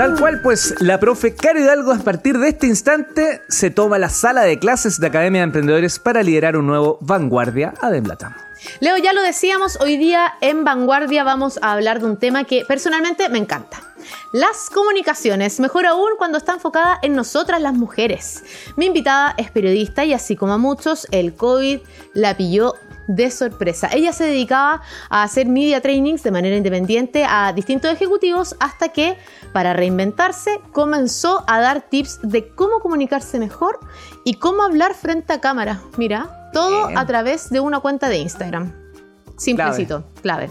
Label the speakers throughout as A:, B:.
A: Tal cual, pues la profe Caro Hidalgo a partir de este instante se toma la sala de clases de Academia de Emprendedores para liderar un nuevo Vanguardia Ademblata.
B: Leo, ya lo decíamos, hoy día en Vanguardia vamos a hablar de un tema que personalmente me encanta. Las comunicaciones, mejor aún cuando está enfocada en nosotras las mujeres. Mi invitada es periodista y así como a muchos, el COVID la pilló de sorpresa. Ella se dedicaba a hacer media trainings de manera independiente a distintos ejecutivos hasta que, para reinventarse, comenzó a dar tips de cómo comunicarse mejor y cómo hablar frente a cámara. Mira, todo a través de una cuenta de Instagram. Simplecito, clave.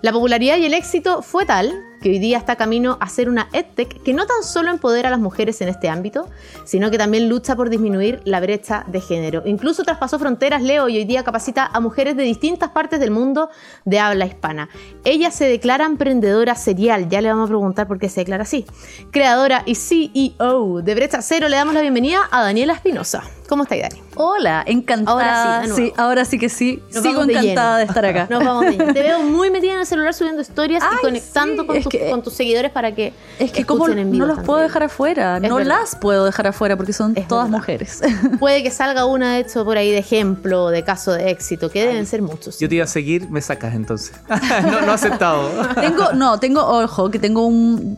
B: La popularidad y el éxito fue tal que hoy día está camino a ser una EdTech que no tan solo empodera a las mujeres en este ámbito, sino que también lucha por disminuir la brecha de género. Incluso traspasó fronteras, Leo, y hoy día capacita a mujeres de distintas partes del mundo de habla hispana. Ella se declara emprendedora serial, ya le vamos a preguntar por qué se declara así. Creadora y CEO de Brecha Cero, le damos la bienvenida a Daniela Espinosa. ¿Cómo está, Dani?
C: Hola, encantada.
B: Ahora sí,
C: sí, ahora sí que sí. Sigo encantada de, estar acá.
B: Nos vamos de Te veo muy metida en el celular subiendo historias y conectando con, tus, con, tus, seguidores para que
C: Es que como no los puedo dejar afuera, no las puedo dejar afuera porque son todas mujeres.
B: Puede que salga una, de hecho, por ahí de ejemplo, de caso de éxito, que deben ser muchos.
A: Yo te iba a seguir, me sacas entonces. no, no aceptado.
C: tengo, no, tengo, ojo, que tengo un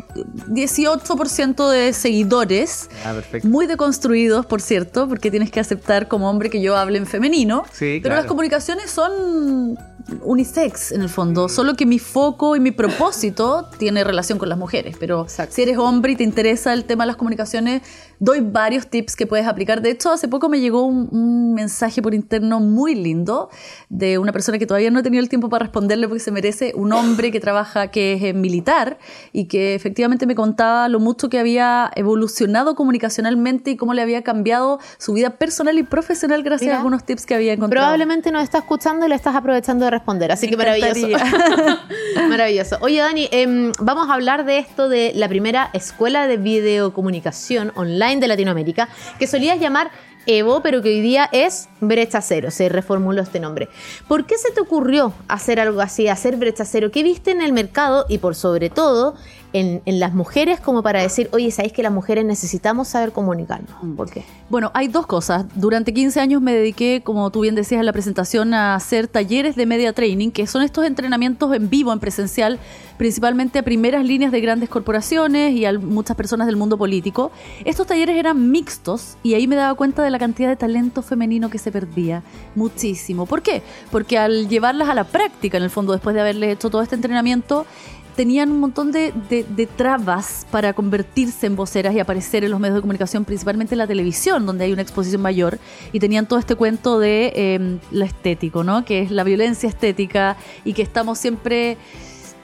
C: 18% de seguidores. Ah, perfecto. Muy deconstruidos, por cierto, porque tienes que aceptar como hombre que yo hable en femenino. Sí, pero las comunicaciones son unisex en el fondo, solo que mi foco y mi propósito tiene relación con las mujeres. Pero si eres hombre y te interesa el tema de las comunicaciones, doy varios tips que puedes aplicar. De hecho, hace poco me llegó un, mensaje por interno muy lindo de una persona que todavía no he tenido el tiempo para responderle porque se merece, un hombre que trabaja, que es militar y que efectivamente me contaba lo mucho que había evolucionado comunicacionalmente y cómo le había cambiado su vida personal y profesional gracias a algunos tips que había encontrado.
B: Probablemente nos está escuchando y le estás aprovechando de responder, así que maravilloso. maravilloso. Oye, Dani, em, vamos a hablar de esto de la primera escuela de videocomunicación online de Latinoamérica, que solías llamar Evo, pero que hoy día es Brecha Cero, se reformuló este nombre. ¿Por qué se te ocurrió hacer algo así, hacer Brecha Cero? ¿Qué viste en el mercado y por sobre todo en, las mujeres como para decir, oye, ¿sabéis que las mujeres necesitamos saber comunicarnos?
C: Mm. ¿Por qué? Bueno, hay dos cosas. Durante 15 años me dediqué, como tú bien decías en la presentación, a hacer talleres de media training, que son estos entrenamientos en vivo, en presencial, principalmente a primeras líneas de grandes corporaciones y a muchas personas del mundo político. Estos talleres eran mixtos y ahí me daba cuenta de la cantidad de talento femenino que se perdía. Muchísimo. ¿Por qué? Porque al llevarlas a la práctica, en el fondo, después de haberles hecho todo este entrenamiento, tenían un montón de, trabas para convertirse en voceras y aparecer en los medios de comunicación, principalmente en la televisión, donde hay una exposición mayor, y tenían todo este cuento de eh, lo estético, ¿no? Que es la violencia estética y que estamos siempre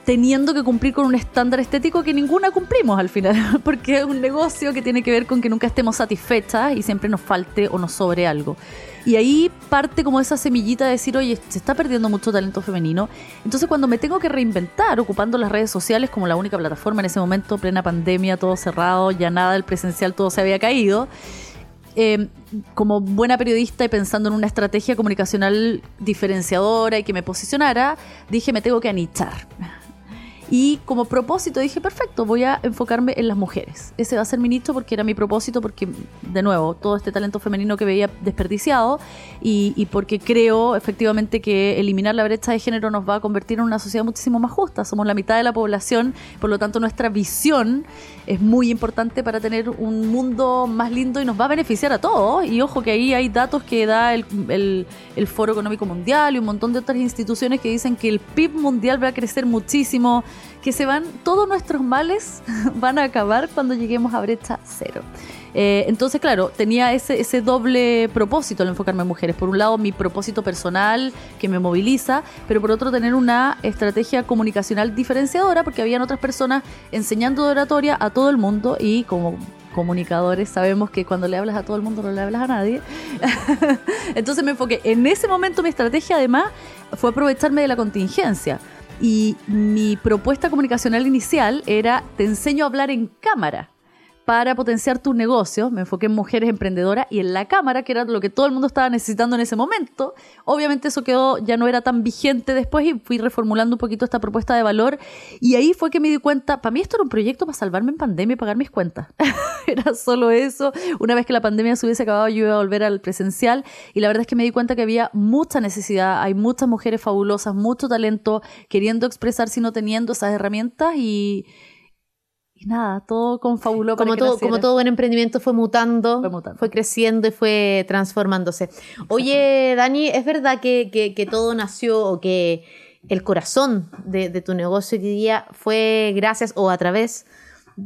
C: teniendo que cumplir con un estándar estético que ninguna cumplimos al final, porque es un negocio que tiene que ver con que nunca estemos satisfechas y siempre nos falte o nos sobre algo. Y ahí parte como esa semillita de decir, oye, se está perdiendo mucho talento femenino. Entonces cuando me tengo que reinventar ocupando las redes sociales como la única plataforma en ese momento, plena pandemia, todo cerrado, ya nada del presencial, todo se había caído. Eh, como buena periodista y pensando en una estrategia comunicacional diferenciadora y que me posicionara, dije me tengo que anichar y como propósito dije, perfecto, voy a enfocarme en las mujeres. Ese va a ser mi nicho porque era mi propósito, porque, de nuevo, todo este talento femenino que veía desperdiciado y, porque creo efectivamente que eliminar la brecha de género nos va a convertir en una sociedad muchísimo más justa. Somos la mitad de la población, por lo tanto nuestra visión es muy importante para tener un mundo más lindo y nos va a beneficiar a todos. Y ojo que ahí hay datos que da el, el, el Foro Económico Mundial y un montón de otras instituciones que dicen que el PIB mundial va a crecer muchísimo que se van, todos nuestros males van a acabar cuando lleguemos a brecha cero. Eh, entonces, claro, tenía ese, ese doble propósito al enfocarme en mujeres. Por un lado, mi propósito personal que me moviliza, pero por otro, tener una estrategia comunicacional diferenciadora, porque habían otras personas enseñando de oratoria a todo el mundo y como comunicadores sabemos que cuando le hablas a todo el mundo no le hablas a nadie. Entonces me enfoqué. En ese momento mi estrategia además fue aprovecharme de la contingencia y mi propuesta comunicacional inicial era, te enseño a hablar en cámara para potenciar tus negocios. Me enfoqué en mujeres emprendedoras y en la cámara, que era lo que todo el mundo estaba necesitando en ese momento. Obviamente eso quedó, ya no era tan vigente después y fui reformulando un poquito esta propuesta de valor. Y ahí fue que me di cuenta, para mí esto era un proyecto para salvarme en pandemia y pagar mis cuentas. era solo eso. Una vez que la pandemia se hubiese acabado, yo iba a volver al presencial. Y la verdad es que me di cuenta que había mucha necesidad. Hay muchas mujeres fabulosas, mucho talento, queriendo expresarse y no teniendo esas herramientas. Y y nada, todo confabuló
B: como todo, como todo buen emprendimiento fue mutando, fue creciendo y fue transformándose. Oye, Dani, ¿es verdad que, que, todo nació o que el corazón de, de tu negocio hoy día fue gracias o a través de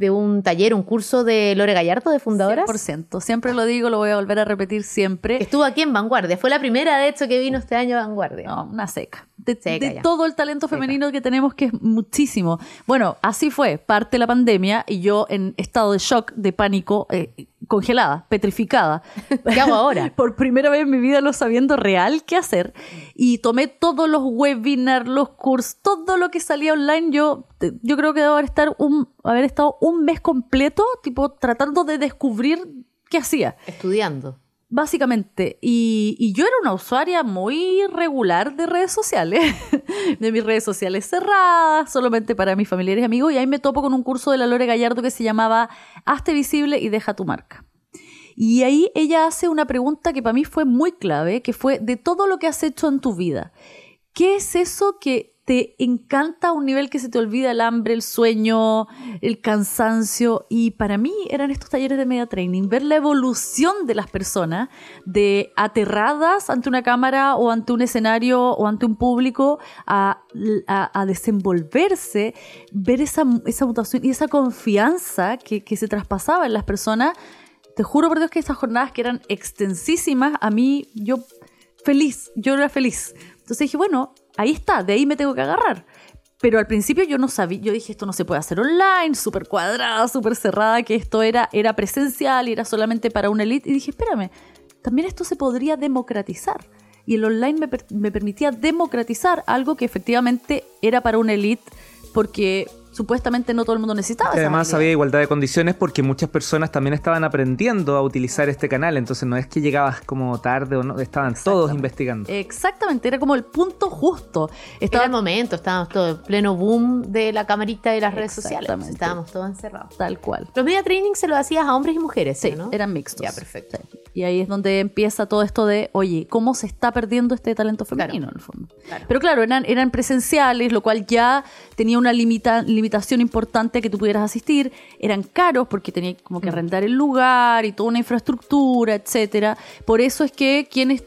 B: un taller, un curso de Lore Gallardo, de fundadoras?
C: 100%. Siempre lo digo, lo voy a volver a repetir siempre.
B: Estuvo aquí en Vanguardia. Fue la primera, de hecho, que vino este año a Vanguardia.
C: No, una seca. De, todo el talento femenino que tenemos, que es muchísimo. Bueno, así fue. Parte la pandemia y yo en estado de shock, de pánico, eh, congelada, petrificada.
B: ¿Qué hago ahora?
C: Por primera vez en mi vida no sabiendo real qué hacer. Y tomé todos los webinars, los cursos, todo lo que salía online. Yo, yo creo que debo haber, estar un, haber estado un mes completo, tipo, tratando de descubrir qué hacía.
B: Estudiando.
C: Básicamente, y, yo era una usuaria muy regular de redes sociales, de mis redes sociales cerradas, solamente para mis familiares y amigos, y ahí me topo con un curso de la Lore Gallardo que se llamaba Hazte visible y deja tu marca. Y ahí ella hace una pregunta que para mí fue muy clave, que fue de todo lo que has hecho en tu vida, ¿qué es eso que te encanta a un nivel que se te olvida el hambre, el sueño, el cansancio. Y para mí eran estos talleres de media training, ver la evolución de las personas, de aterradas ante una cámara o ante un escenario o ante un público, a, desenvolverse, ver esa, esa, mutación y esa confianza que, que se traspasaba en las personas. Te juro por Dios que esas jornadas que eran extensísimas, a mí yo feliz, yo era feliz. Entonces dije, bueno, ahí está, de ahí me tengo que agarrar. Pero al principio yo no sabía, yo dije esto no se puede hacer online, súper cuadrada, súper cerrada, que esto era, era presencial y era solamente para una elite. Y dije, espérame, también esto se podría democratizar. Y el online me, me permitía democratizar algo que efectivamente era para una elite porque supuestamente no todo el mundo necesitaba.
A: además había igualdad de condiciones porque muchas personas también estaban aprendiendo a utilizar este canal, entonces no es que llegabas como tarde o no, estaban todos investigando.
C: Exactamente, era como el punto justo.
B: Estaba... Era el momento, estábamos todos en pleno boom de la camarita de las redes sociales, estábamos todos encerrados.
C: Tal cual.
B: Los media training se lo hacías a hombres y mujeres,
C: sí,
B: ¿no?
C: eran mixtos.
B: Ya, perfecto.
C: Y ahí es donde empieza todo esto de, oye, ¿cómo se está perdiendo este talento femenino en el fondo? Pero claro, eran, eran presenciales, lo cual ya tenía una limita, limitación importante a que tú pudieras asistir. Eran caros porque tenía como que mm. arrendar el lugar y toda una infraestructura, etcétera. Por eso es que quienes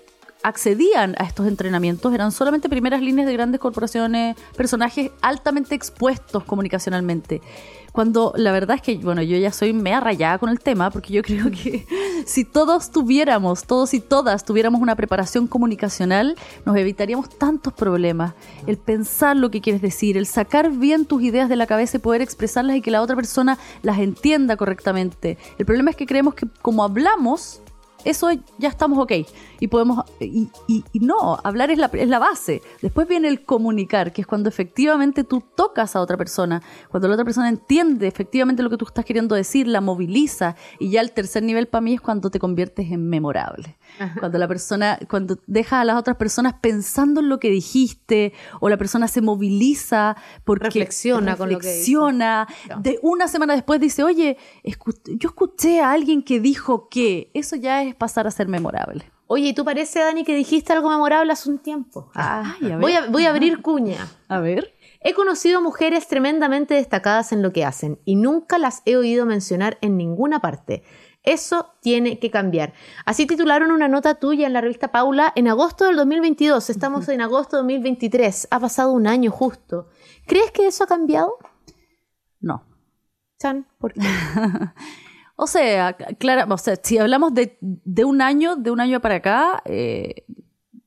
C: accedían a estos entrenamientos eran solamente primeras líneas de grandes corporaciones, personajes altamente expuestos comunicacionalmente. Cuando la verdad es que, bueno, yo ya soy mea rayada con el tema, porque yo creo que si todos tuviéramos, todos y todas tuviéramos una preparación comunicacional, nos evitaríamos tantos problemas. El pensar lo que quieres decir, el sacar bien tus ideas de la cabeza y poder expresarlas y que la otra persona las entienda correctamente. El problema es que creemos que como hablamos, eso ya estamos ok. Y podemos, y, no, hablar es la, es la base. Después viene el comunicar, que es cuando efectivamente tú tocas a otra persona, cuando la otra persona entiende efectivamente lo que tú estás queriendo decir, la moviliza. Y ya el tercer nivel para mí es cuando te conviertes en memorable. Cuando la persona, cuando dejas a las otras personas pensando en lo que dijiste, o la persona se moviliza porque
B: reflexiona,
C: reflexiona con lo que de una semana después dice, oye, yo escuché a alguien que dijo que eso ya es pasar a ser memorable.
B: Oye, ¿y tú parece, Dani, que dijiste algo memorable hace un tiempo? Ah, voy, a, voy a abrir cuña.
C: A ver.
B: He conocido mujeres tremendamente destacadas en lo que hacen y nunca las he oído mencionar en ninguna parte. Eso tiene que cambiar. Así titularon una nota tuya en la revista Paula en agosto del 2022. Estamos en agosto del 2023. Ha pasado un año justo. ¿Crees que eso ha cambiado?
C: No.
B: Chan, ¿por qué?
C: O sea, claro, o sea, si hablamos de, un año, de un año para acá, eh,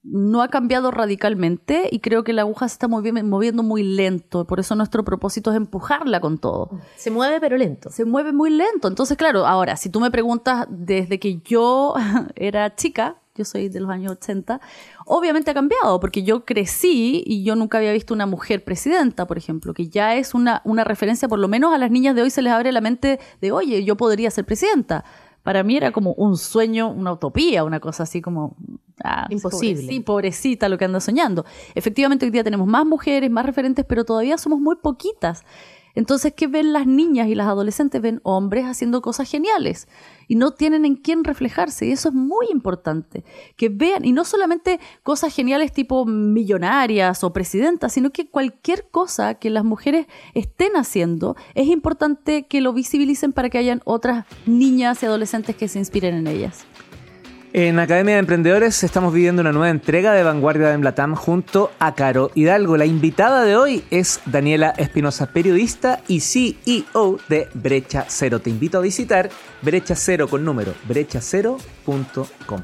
C: no ha cambiado radicalmente y creo que la aguja se está moviendo muy lento. Por eso nuestro propósito es empujarla con todo.
B: Se mueve pero lento.
C: Se mueve muy lento. Entonces, claro, ahora, si tú me preguntas desde que yo era chica, yo soy de los años 80, obviamente ha cambiado, porque yo crecí y yo nunca había visto una mujer presidenta, por ejemplo, que ya es una, una referencia, por lo menos a las niñas de hoy se les abre la mente de, oye, yo podría ser presidenta. Para mí era como un sueño, una utopía, una cosa así como... ah,
B: Imposible.
C: Sí, pobrecita lo que anda soñando. Efectivamente, hoy día tenemos más mujeres, más referentes, pero todavía somos muy poquitas. Entonces, ¿qué ven las niñas y las adolescentes? Ven hombres haciendo cosas geniales y no tienen en quién reflejarse. Y eso es muy importante. Que vean, y no solamente cosas geniales tipo millonarias o presidentas, sino que cualquier cosa que las mujeres estén haciendo, es importante que lo visibilicen para que hayan otras niñas y adolescentes que se inspiren en ellas.
A: En Academia de Emprendedores estamos viviendo una nueva entrega de Vanguardia de Emblatam junto a Caro Hidalgo. La invitada de hoy es Daniela Espinosa, periodista y CEO de Brecha Cero. Te invito a visitar Brecha Cero con número, brechacero.com.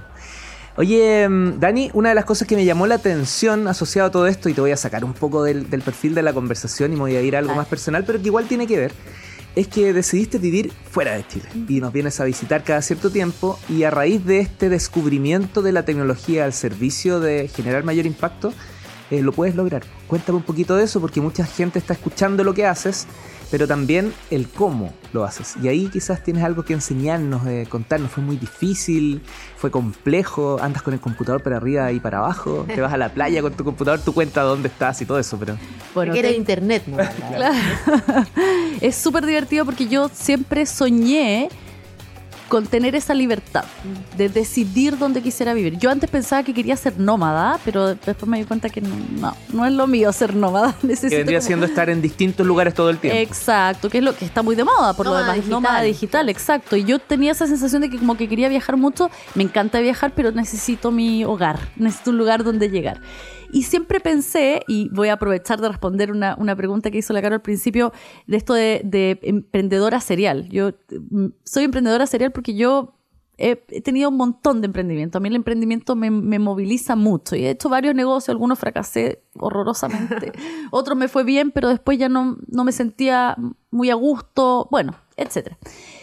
A: Oye, mm, Dani, una de las cosas que me llamó la atención asociado a todo esto, y te voy a sacar un poco del, del perfil de la conversación y me voy a ir a algo
C: Ah.
A: más personal, pero que igual tiene que ver, es que decidiste vivir fuera de Chile y nos vienes a visitar cada cierto tiempo y a raíz de este descubrimiento de la tecnología al servicio de generar mayor impacto, eh, lo puedes lograr. Cuéntame un poquito de eso porque mucha gente está escuchando lo que haces, pero también el cómo lo haces. Y ahí quizás tienes algo que enseñarnos, eh, contarnos. Fue muy difícil, fue complejo, andas con el computador para arriba y para abajo, te vas a la playa con tu computador, tú cuentas dónde estás y todo eso, pero...
B: Bueno, era internet, ¿no?
C: es súper divertido porque yo siempre soñé con tener esa libertad de decidir dónde quisiera vivir. Yo antes pensaba que quería ser nómada, pero después me di cuenta que no, no, no es lo mío ser nómada. Necesito
A: Que vendría
C: como-
A: siendo estar en distintos lugares todo el tiempo.
C: Exacto, que es lo que está muy de moda por
B: Nómada
C: lo demás,
B: digital.
C: nómada digital, exacto. Y yo tenía esa sensación de que como que quería viajar mucho, me encanta viajar, pero necesito mi hogar, necesito un lugar donde llegar. Y siempre pensé, y voy a aprovechar de responder una, una pregunta que hizo la Caro al principio, de esto de, de emprendedora serial. Yo mm, soy emprendedora serial porque yo he, tenido un montón de emprendimiento. A mí el emprendimiento me, me moviliza mucho y he hecho varios negocios, algunos fracasé horrorosamente, otros me fue bien, pero después ya no, no me sentía muy a gusto, bueno, etcétera.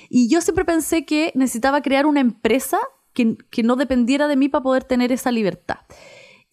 C: Y yo siempre pensé que necesitaba crear una empresa que, que no dependiera de mí para poder tener esa libertad.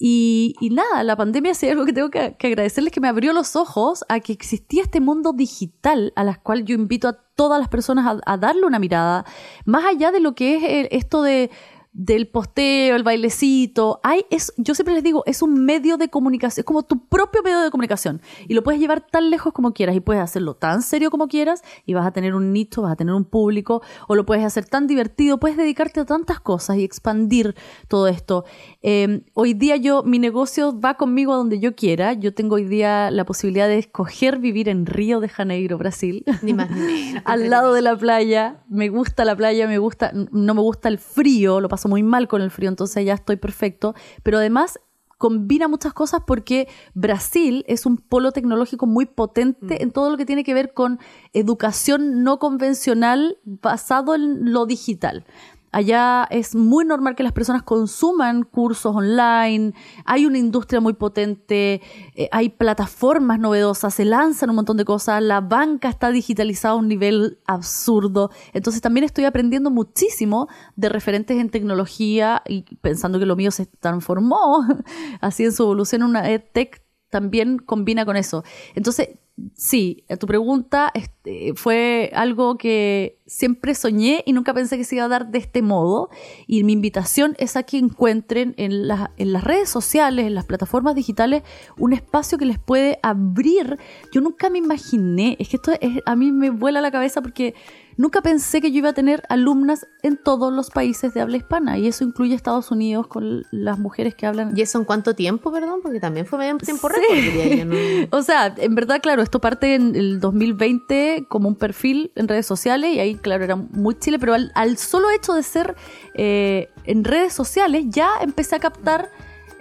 C: Y, y nada, la pandemia es algo que tengo que, agradecerles que me abrió los ojos a que existía este mundo digital a las cual yo invito a todas las personas a, a darle una mirada, más allá de lo que es el- esto de del posteo, el bailecito, hay, es, yo siempre les digo, es un medio de comunicación, es como tu propio medio de comunicación y lo puedes llevar tan lejos como quieras y puedes hacerlo tan serio como quieras y vas a tener un nicho, vas a tener un público o lo puedes hacer tan divertido, puedes dedicarte a tantas cosas y expandir todo esto. Eh, hoy día yo, mi negocio va conmigo a donde yo quiera, yo tengo hoy día la posibilidad de escoger vivir en Río de Janeiro, Brasil.
B: Ni más ni menos.
C: al lado de la playa. Me gusta la playa, me gusta, no me gusta el frío, lo paso muy mal con el frío, entonces ya estoy perfecto. Pero además combina muchas cosas porque Brasil es un polo tecnológico muy potente en todo lo que tiene que ver con educación no convencional basado en lo digital. Allá es muy normal que las personas consuman cursos online, hay una industria muy potente, eh, hay plataformas novedosas, se lanzan un montón de cosas, la banca está digitalizada a un nivel absurdo. Entonces también estoy aprendiendo muchísimo de referentes en tecnología y pensando que lo mío se transformó así en su evolución, una EdTech también combina con eso. Entonces, sí, a tu pregunta este, fue algo que siempre soñé y nunca pensé que se iba a dar de este modo. Y mi invitación es a que encuentren en las redes sociales, en las plataformas digitales, un espacio que les puede abrir. Yo nunca me imaginé, es que esto es- a mí me vuela la cabeza porque nunca pensé que yo iba a tener alumnas en todos los países de habla hispana. Y eso incluye Estados Unidos con las mujeres que hablan
B: ¿Y eso en cuánto tiempo, perdón? Porque también fue medio tiempo
C: Sí.
B: récord, diría yo, ¿no?
C: O sea, en verdad, claro, esto parte en el 2020 como un perfil en redes sociales y ahí, claro, era muy chile, pero al, al solo hecho de ser eh, en redes sociales ya empecé a captar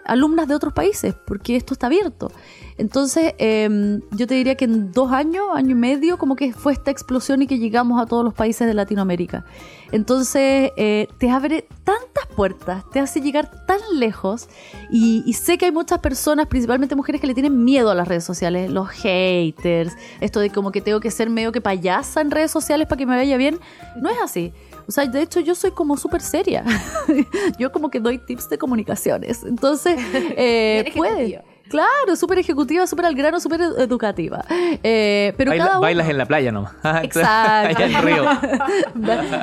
C: alumnas de otros países, porque esto está abierto. Entonces, eh, yo te diría que en dos años, año y medio, como que fue esta explosión y que llegamos a todos los países de Latinoamérica. Entonces, eh, te abre tantas puertas, te hace llegar tan lejos y, y sé que hay muchas personas, principalmente mujeres, que le tienen miedo a las redes sociales, los haters, esto de como que tengo que ser medio que payasa en redes sociales para que me vaya bien. No es así. O sea, de hecho yo soy como súper seria. yo como que doy tips de comunicaciones. Entonces, eh, puede. Claro, súper ejecutiva, súper al grano, súper ed- educativa. Eh, pero
A: Baila-
C: cada uno...
A: Bailas en la playa nomás.
C: Exacto.
A: Allá en Río.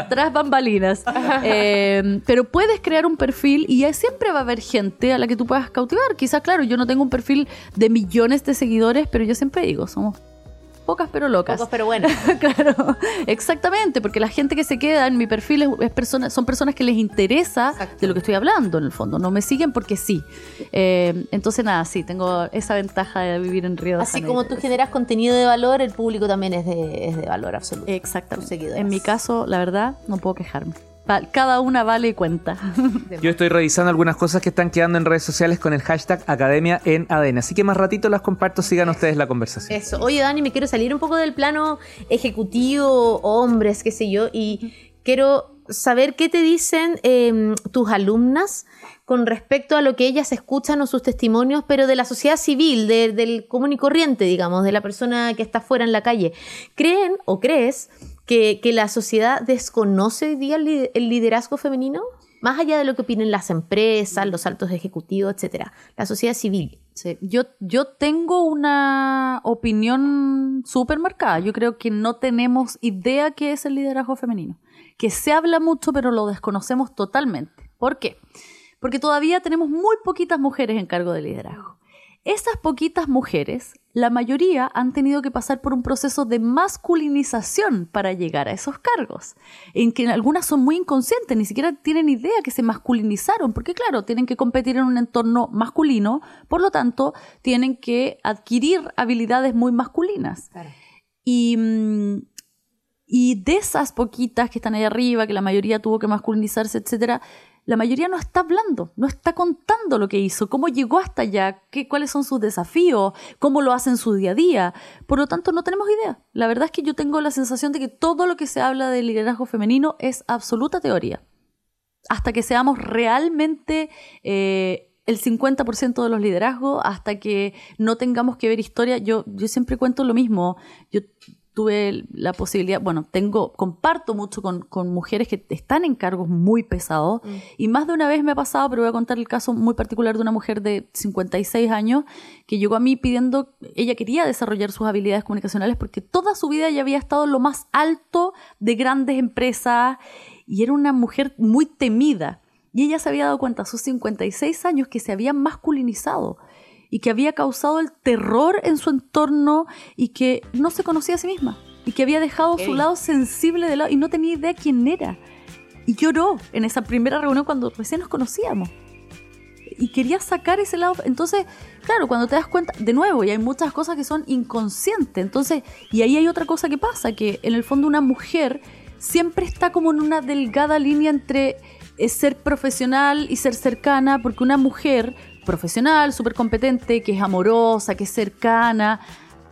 C: Tras bambalinas. Eh, pero puedes crear un perfil y ahí siempre va a haber gente a la que tú puedas cautivar. Quizás, claro, yo no tengo un perfil de millones de seguidores, pero yo siempre digo, somos pocas pero locas.
B: Pocos, pero bueno.
C: claro, exactamente, porque la gente que se queda en mi perfil es, es persona- son personas que les interesa
B: Exacto.
C: de lo que estoy hablando, en el fondo. No me siguen porque sí. Eh, entonces, nada, sí, tengo esa ventaja de vivir en Río de
B: Así
C: Janeiro.
B: como tú generas contenido de valor, el público también es de, es de valor absoluto.
C: Exactamente. En mi caso, la verdad, no puedo quejarme. Cada una vale y cuenta.
A: Yo estoy revisando algunas cosas que están quedando en redes sociales con el hashtag Academia en ADN. Así que más ratito las comparto, sigan ustedes la conversación.
B: Eso. Oye, Dani, me quiero salir un poco del plano ejecutivo, hombres, qué sé yo, y quiero saber qué te dicen eh, tus alumnas con respecto a lo que ellas escuchan o sus testimonios, pero de la sociedad civil, de- del común y corriente, digamos, de la persona que está fuera en la calle. ¿Creen o crees que, la sociedad desconoce hoy día el liderazgo femenino? Más allá de lo que opinen las empresas, los altos ejecutivos, etcétera. La sociedad civil.
C: Sí, Yo, yo tengo una opinión súper marcada. Yo creo que no tenemos idea qué es el liderazgo femenino. Que se habla mucho, pero lo desconocemos totalmente. ¿Por qué? Porque todavía tenemos muy poquitas mujeres en cargo de liderazgo. Esas poquitas mujeres, la mayoría han tenido que pasar por un proceso de masculinización para llegar a esos cargos, en que algunas son muy inconscientes, ni siquiera tienen idea que se masculinizaron, porque claro, tienen que competir en un entorno masculino, por lo tanto, tienen que adquirir habilidades muy masculinas. Y, mm, y de esas poquitas que están ahí arriba, que la mayoría tuvo que masculinizarse, etcétera, la mayoría no está hablando, no está contando lo que hizo, cómo llegó hasta allá, qué, cuáles son sus desafíos, cómo lo hace en su día a día. Por lo tanto, no tenemos idea. La verdad es que yo tengo la sensación de que todo lo que se habla del liderazgo femenino es absoluta teoría. Hasta que seamos realmente eh, el 50% de los liderazgos, hasta que no tengamos que ver historia. Yo, yo siempre cuento lo mismo. Tuve la posibilidad, bueno, tengo, comparto mucho con, con mujeres que están en cargos muy pesados y más de una vez me ha pasado, pero voy a contar el caso muy particular de una mujer de 56 años que llegó a mí pidiendo, ella quería desarrollar sus habilidades comunicacionales porque toda su vida ya había estado en lo más alto de grandes empresas y era una mujer muy temida. Y ella se había dado cuenta a sus 56 años que se había masculinizado y que había causado el terror en su entorno y que no se conocía a sí misma y que había dejado su lado sensible de lado y no tenía idea quién era. Y lloró en esa primera reunión cuando recién nos conocíamos. Y quería sacar ese lado. Entonces, claro, cuando te das cuenta, de nuevo, y hay muchas cosas que son inconscientes. Entonces, y ahí hay otra cosa que pasa, que en el fondo una mujer siempre está como en una delgada línea entre eh, ser profesional y ser cercana, porque una mujer profesional, súper competente, que es amorosa, que es cercana,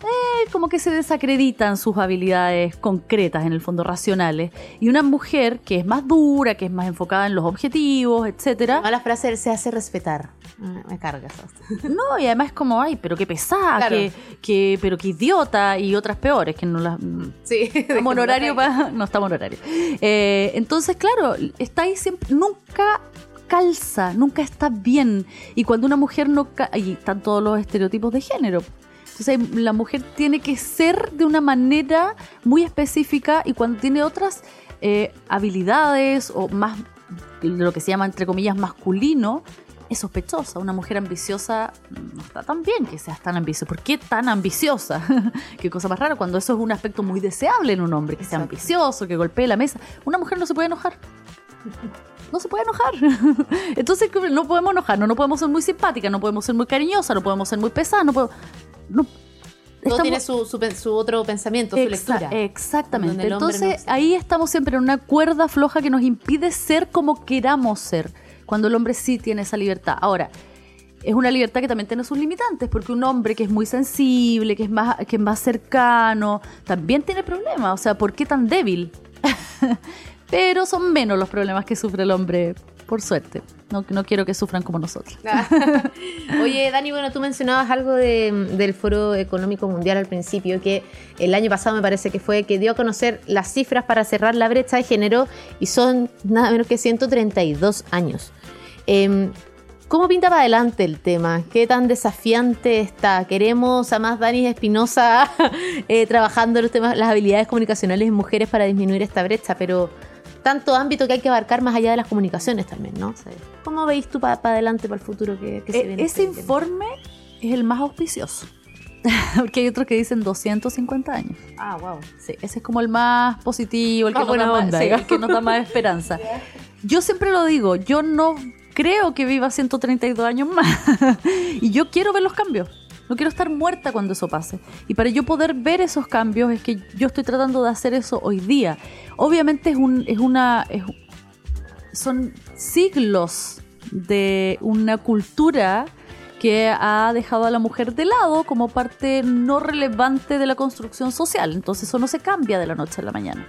C: eh, como que se desacreditan sus habilidades concretas, en el fondo racionales. Y una mujer que es más dura, que es más enfocada en los objetivos, etcétera,
B: Mala frase se hace respetar. Ah, Me cargas.
C: no, y además es como, ay, pero qué pesada,
B: Claro.
C: que, que, pero qué idiota, y otras peores, que no las...
B: Sí.
C: Estamos pa- No estamos en horario. Eh, entonces, claro, está ahí siempre... Nunca calza, nunca está bien. Y cuando una mujer no... ca- Y están todos los estereotipos de género. Entonces, la mujer tiene que ser de una manera muy específica y cuando tiene otras eh, habilidades o más, lo que se llama, entre comillas, masculino, es sospechosa. Una mujer ambiciosa no está tan bien que seas tan ambiciosa. ¿Por qué tan ambiciosa? Qué cosa más rara cuando eso es un aspecto muy deseable en un hombre, que sea
B: Exacto.
C: ambicioso, que golpee la mesa. Una mujer no se puede enojar. No se puede enojar. Entonces no podemos enojarnos, no podemos ser muy simpáticas, no podemos ser muy cariñosas, no podemos ser muy pesadas, no podemos... no-
B: Todo
C: estamos-
B: tiene su, su, otro pensamiento, su
C: Exa-
B: lectura.
C: Exactamente. Entonces
B: no-
C: ahí estamos siempre en una cuerda floja que nos impide ser como queramos ser, cuando el hombre sí tiene esa libertad. Ahora, es una libertad que también tiene sus limitantes, porque un hombre que es muy sensible, que es más, que es más cercano, también tiene problemas. O sea, ¿por qué tan débil? Pero son menos los problemas que sufre el hombre por suerte. No, quiero que sufran como nosotros.
B: Oye, Dani, bueno, tú mencionabas algo de- del Foro Económico Mundial al principio, que el año pasado me parece que fue, que dio a conocer las cifras para cerrar la brecha de género y son nada menos que 132 años. Em, ¿Cómo pinta para adelante el tema? ¿Qué tan desafiante está? Queremos a más Dani Espinosa eh, trabajando los temas, las habilidades comunicacionales en mujeres para disminuir esta brecha, pero tanto ámbito que hay que abarcar más allá de las comunicaciones también, ¿no? ¿Cómo veis tú para adelante, para el futuro que, que se
C: E-
B: viene?
C: ese
B: este tema?
C: informe es el más auspicioso. Porque hay otros que dicen 250 años.
B: Ah, wow.
C: Sí, ese es como el más positivo, el que,
B: Más
C: nos da,
B: buena
C: más,
B: onda,
C: sí, el que nos da más esperanza. Yo siempre lo digo, yo no creo que viva 132 años más. y yo quiero ver los cambios. No quiero estar muerta cuando eso pase. Y para yo poder ver esos cambios es que yo estoy tratando de hacer eso hoy día. Obviamente es un, es una. son siglos de una cultura que ha dejado a la mujer de lado como parte no relevante de la construcción social. Entonces eso no se cambia de la noche a la mañana.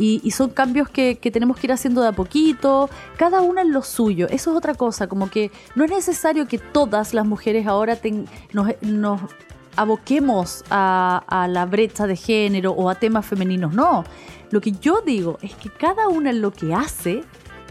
C: Y, son cambios que, tenemos que ir haciendo de a poquito, cada una en lo suyo. Eso es otra cosa, como que no es necesario que todas las mujeres ahora ten- nos, nos aboquemos a la brecha de género o a temas femeninos. No, lo que yo digo es que cada una en lo que hace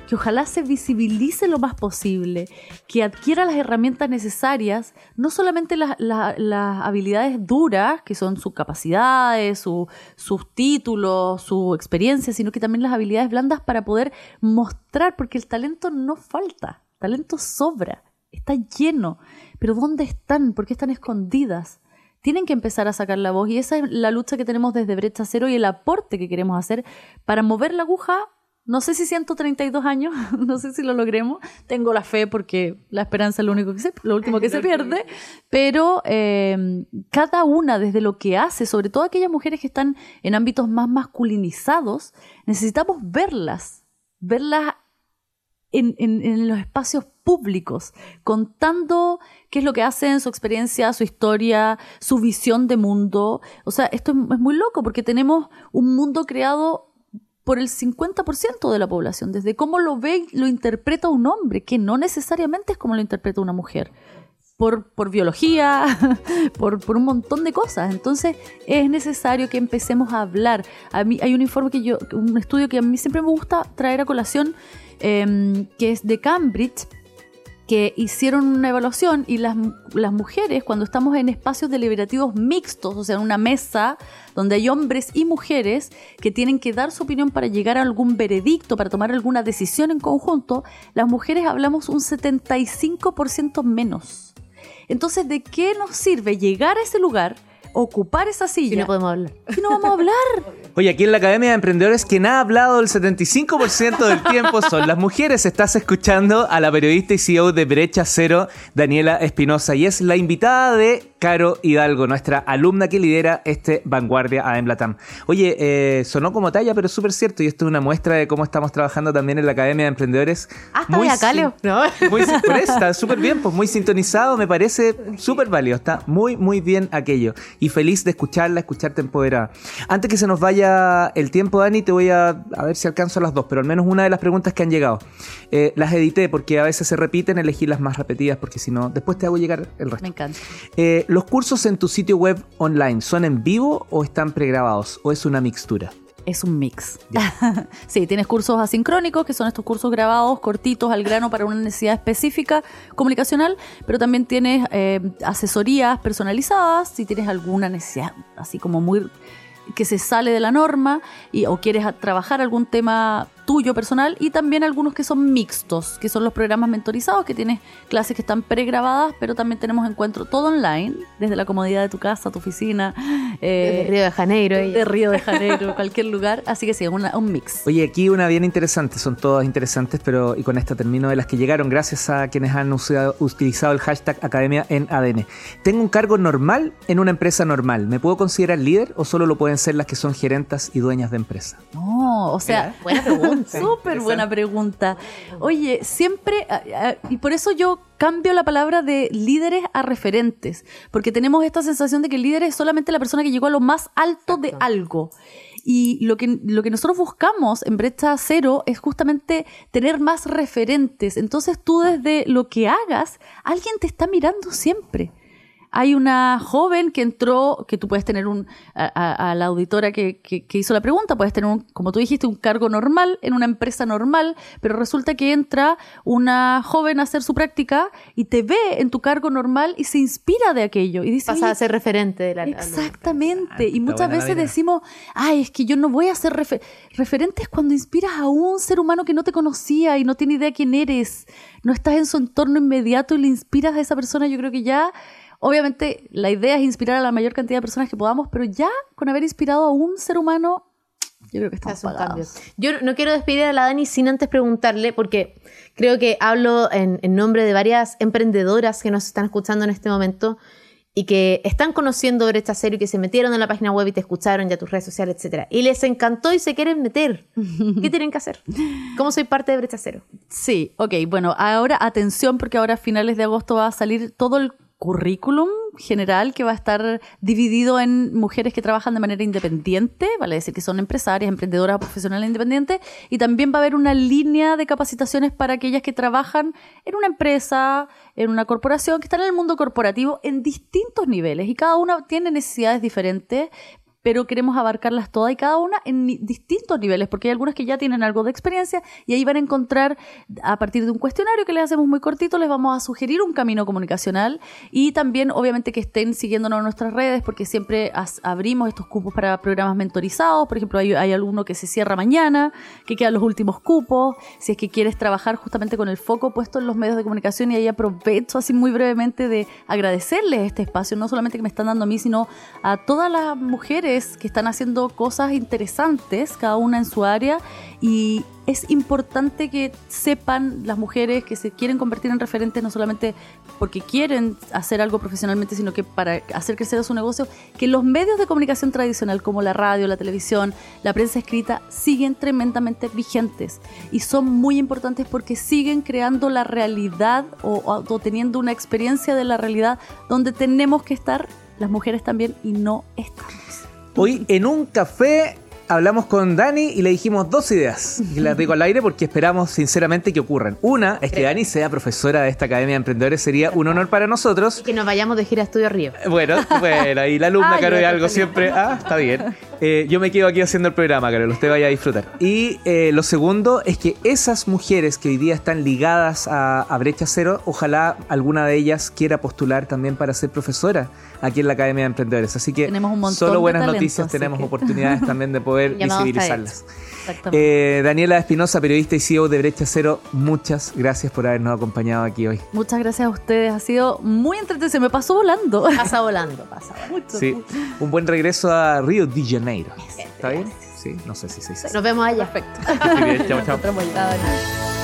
C: que ojalá se visibilice lo más posible, que adquiera las herramientas necesarias, no solamente las, la- las habilidades duras, que son sus capacidades, su- sus títulos, su experiencia, sino que también las habilidades blandas para poder mostrar, porque el talento no falta, talento sobra, está lleno, pero ¿dónde están? ¿Por qué están escondidas? Tienen que empezar a sacar la voz y esa es la lucha que tenemos desde Brecha Cero y el aporte que queremos hacer para mover la aguja no sé si 132 años, no sé si lo logremos. Tengo la fe porque la esperanza es lo único que se, lo último que se pierde. Pero eh, cada una desde lo que hace, sobre todo aquellas mujeres que están en ámbitos más masculinizados, necesitamos verlas, verlas en, en- en los espacios públicos, contando qué es lo que hacen, su experiencia, su historia, su visión de mundo. O sea, esto es, es muy loco porque tenemos un mundo creado por el 50% de la población, desde cómo lo ve y lo interpreta un hombre, que no necesariamente es como lo interpreta una mujer. Por, por biología, por, por un montón de cosas. Entonces es necesario que empecemos a hablar. A mí hay un informe que yo, un estudio que a mí siempre me gusta traer a colación, em, que es de Cambridge, que hicieron una evaluación y las, las mujeres, cuando estamos en espacios deliberativos mixtos, o sea, en una mesa donde hay hombres y mujeres que tienen que dar su opinión para llegar a algún veredicto, para tomar alguna decisión en conjunto, las mujeres hablamos un 75% menos. Entonces, ¿de qué nos sirve llegar a ese lugar, ocupar esa
B: Si
C: silla,
B: no podemos hablar.
C: si no vamos a hablar?
A: Oye, aquí en la Academia de Emprendedores quien ha hablado el 75% del tiempo son las mujeres. Estás escuchando a la periodista y CEO de Brecha Cero, Daniela Espinosa, y es la invitada de Caro Hidalgo, nuestra alumna que lidera este Vanguardia a Emblatam. Oye, eh, sonó como talla, pero es súper cierto, y esto es una muestra de cómo estamos trabajando también en la Academia de Emprendedores.
B: Hasta de acá,
A: sin-
B: Leo. No.
A: muy sin- por eso, está súper bien, pues muy sintonizado, me parece súper válido, está muy, muy bien aquello. Y feliz de escucharla, escucharte empoderada. Antes que se nos vaya el tiempo, Dani, te voy a, a ver si alcanzo las dos, pero al menos una de las preguntas que han llegado. Eh, las edité porque a veces se repiten, elegí las más repetidas porque si no, después te hago llegar el resto.
C: Me encanta.
A: Eh, ¿Los cursos en tu sitio web online son en vivo o están pregrabados? ¿O es una mixtura?
C: Es un mix. sí, tienes cursos asincrónicos, que son estos cursos grabados, cortitos, al grano para una necesidad específica comunicacional, pero también tienes eh, asesorías personalizadas, si tienes alguna necesidad así como muy que se sale de la norma y, o quieres trabajar algún tema tuyo personal y también algunos que son mixtos, que son los programas mentorizados, que tienes clases que están pregrabadas, pero también tenemos encuentro todo online, desde la comodidad de tu casa, tu oficina, eh,
B: Desde Río de Janeiro.
C: de Río de Janeiro, cualquier lugar. Así que sí, una- un mix.
A: Oye, aquí una bien interesante, son todas interesantes, pero y con esta termino de las que llegaron gracias a quienes han usado- utilizado el hashtag Academia en ADN. Tengo un cargo normal en una empresa normal. ¿Me puedo considerar líder o solo lo pueden ser las que son gerentas y dueñas de empresa?
C: No, No, o sea,
B: buena pregunta.
C: Súper buena pregunta. Oye, siempre, ah, ah, y por eso yo cambio la palabra de líderes a referentes, porque tenemos esta sensación de que el líder es solamente la persona que llegó a lo más alto de algo. Y lo que, lo que nosotros buscamos en Brecha Cero es justamente tener más referentes. Entonces tú desde lo que hagas, alguien te está mirando siempre hay una joven que entró, que tú puedes tener un, a, la auditora que, que, hizo la pregunta, puedes tener, un, como tú dijiste, un cargo normal en una empresa normal, pero resulta que entra una joven a hacer su práctica y te ve en tu cargo normal y se inspira de aquello. Y dice,
B: Pasa a ser referente de la
C: Exactamente. y muchas veces decimos, ay, es que yo no voy a ser referente cuando inspiras a un ser humano que no te conocía y no tiene idea quién eres. No estás en su entorno inmediato y le inspiras a esa persona, yo creo que ya Obviamente la idea es inspirar a la mayor cantidad de personas que podamos, pero ya con haber inspirado a un ser humano, yo creo que estamos pagados.
B: Yo no quiero despedir a la Dani sin antes preguntarle, porque creo que hablo en, nombre de varias emprendedoras que nos están escuchando en este momento y que están conociendo Brecha Cero y que se metieron en la página web y te escucharon ya tus redes sociales, etcétera, y les encantó y se quieren meter. ¿Qué tienen que hacer? ¿Cómo soy parte de Brecha Cero?
C: Sí, ok, bueno, ahora atención porque ahora a finales de agosto va a salir todo el currículum general que va a estar dividido en mujeres que trabajan de manera independiente, vale decir que son empresarias, emprendedoras profesionales independientes, y también va a haber una línea de capacitaciones para aquellas que trabajan en una empresa, en una corporación, que están en el mundo corporativo en distintos niveles y cada una tiene necesidades diferentes, pero queremos abarcarlas todas y cada una en distintos niveles, porque hay algunas que ya tienen algo de experiencia y ahí van a encontrar, a partir de un cuestionario que les hacemos muy cortito, les vamos a sugerir un camino comunicacional y también, obviamente, que estén siguiéndonos en nuestras redes, porque siempre abrimos estos cupos para programas mentorizados. Por ejemplo, hay, hay alguno que se cierra mañana, que quedan los últimos cupos. Si es que quieres trabajar justamente con el foco puesto en los medios de comunicación, y ahí aprovecho así muy brevemente de agradecerles este espacio, no solamente que me están dando a mí, sino a todas las mujeres que están haciendo cosas interesantes, cada una en su área, y es importante que sepan las mujeres que se quieren convertir en referentes, no solamente porque quieren hacer algo profesionalmente, sino que para hacer crecer su negocio, que los medios de comunicación tradicional como la radio, la televisión, la prensa escrita, siguen tremendamente vigentes y son muy importantes porque siguen creando la realidad o, o teniendo una experiencia de la realidad donde tenemos que estar las mujeres también y no estamos.
A: Hoy en un café hablamos con Dani y le dijimos dos ideas. Y las digo al aire porque esperamos sinceramente que ocurran. Una es que Dani sea profesora de esta Academia de Emprendedores, sería un honor para nosotros.
B: Y que nos vayamos de gira a Estudio Río.
A: Bueno, bueno, y la alumna, Caro, de algo siempre. Ah, está bien. Eh, yo me quedo aquí haciendo el programa, Carol. Usted vaya a disfrutar. Y eh, lo segundo es que esas mujeres que hoy día están ligadas a, a, Brecha Cero, ojalá alguna de ellas quiera postular también para ser profesora aquí en la Academia de Emprendedores. Así que solo buenas noticias, tenemos oportunidades también de poder visibilizarlas. Eh, Daniela Espinosa, periodista y CEO de Brecha Cero, muchas gracias por habernos acompañado aquí hoy.
C: Muchas gracias a ustedes, ha sido muy entretenido, se me pasó volando.
B: Pasa volando, pasa volando.
A: Sí, un buen regreso a Río de Janeiro. ¿Está bien? Sí, no sé si se dice.
B: Nos vemos allá.
C: Perfecto.
A: chao, chao.